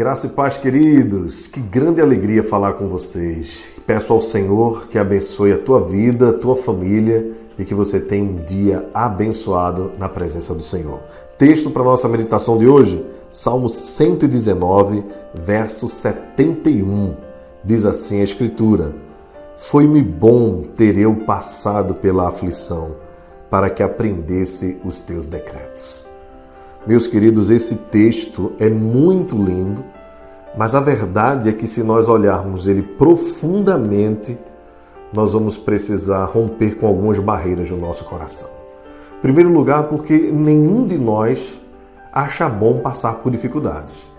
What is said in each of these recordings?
Graça e paz, queridos. Que grande alegria falar com vocês. Peço ao Senhor que abençoe a tua vida, a tua família e que você tenha um dia abençoado na presença do Senhor. Texto para nossa meditação de hoje, Salmo 119, verso 71. Diz assim a Escritura: Foi-me bom ter eu passado pela aflição, para que aprendesse os teus decretos. Meus queridos, esse texto é muito lindo, mas a verdade é que se nós olharmos ele profundamente, nós vamos precisar romper com algumas barreiras no nosso coração. Em primeiro lugar, porque nenhum de nós acha bom passar por dificuldades.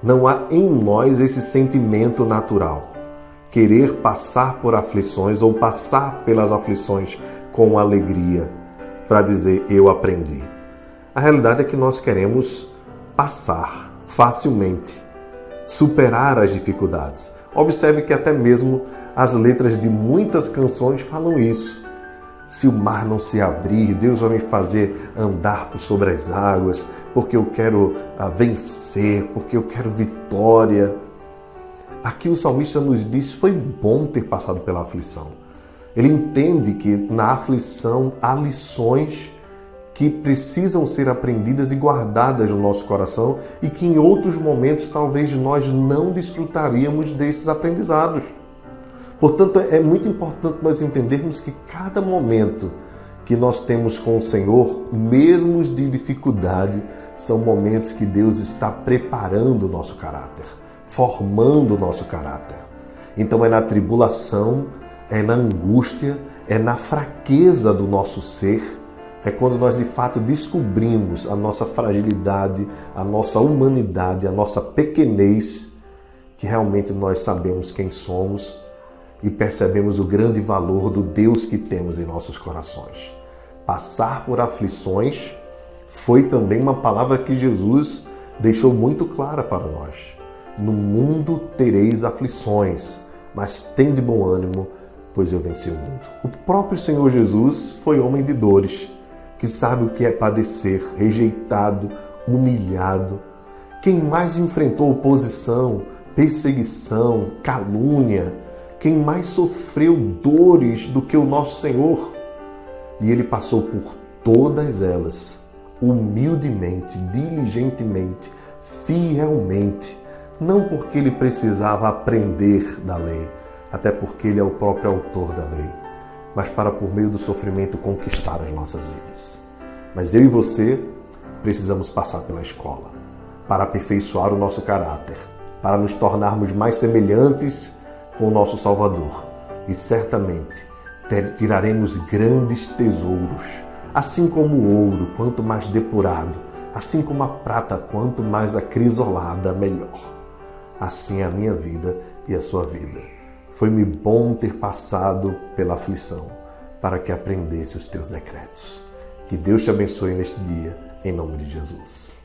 Não há em nós esse sentimento natural, querer passar por aflições ou passar pelas aflições com alegria, para dizer eu aprendi. A realidade é que nós queremos passar facilmente, superar as dificuldades. Observe que até mesmo as letras de muitas canções falam isso. Se o mar não se abrir, Deus vai me fazer andar por sobre as águas, porque eu quero ah, vencer, porque eu quero vitória. Aqui o salmista nos diz: foi bom ter passado pela aflição. Ele entende que na aflição há lições que precisam ser aprendidas e guardadas no nosso coração e que em outros momentos talvez nós não desfrutaríamos desses aprendizados. Portanto, é muito importante nós entendermos que cada momento que nós temos com o Senhor, mesmo de dificuldade, são momentos que Deus está preparando o nosso caráter, formando o nosso caráter. Então é na tribulação, é na angústia, é na fraqueza do nosso ser é quando nós de fato descobrimos a nossa fragilidade, a nossa humanidade, a nossa pequenez, que realmente nós sabemos quem somos e percebemos o grande valor do Deus que temos em nossos corações. Passar por aflições foi também uma palavra que Jesus deixou muito clara para nós. No mundo tereis aflições, mas tem de bom ânimo, pois eu venci o mundo. O próprio Senhor Jesus foi homem de dores que sabe o que é padecer, rejeitado, humilhado. Quem mais enfrentou oposição, perseguição, calúnia, quem mais sofreu dores do que o nosso Senhor. E ele passou por todas elas, humildemente, diligentemente, fielmente, não porque ele precisava aprender da lei, até porque ele é o próprio autor da lei mas para por meio do sofrimento conquistar as nossas vidas. Mas eu e você precisamos passar pela escola para aperfeiçoar o nosso caráter, para nos tornarmos mais semelhantes com o nosso Salvador. E certamente tiraremos grandes tesouros, assim como o ouro, quanto mais depurado, assim como a prata, quanto mais acrisolada, melhor. Assim é a minha vida e a sua vida. Foi-me bom ter passado pela aflição, para que aprendesse os teus decretos. Que Deus te abençoe neste dia, em nome de Jesus.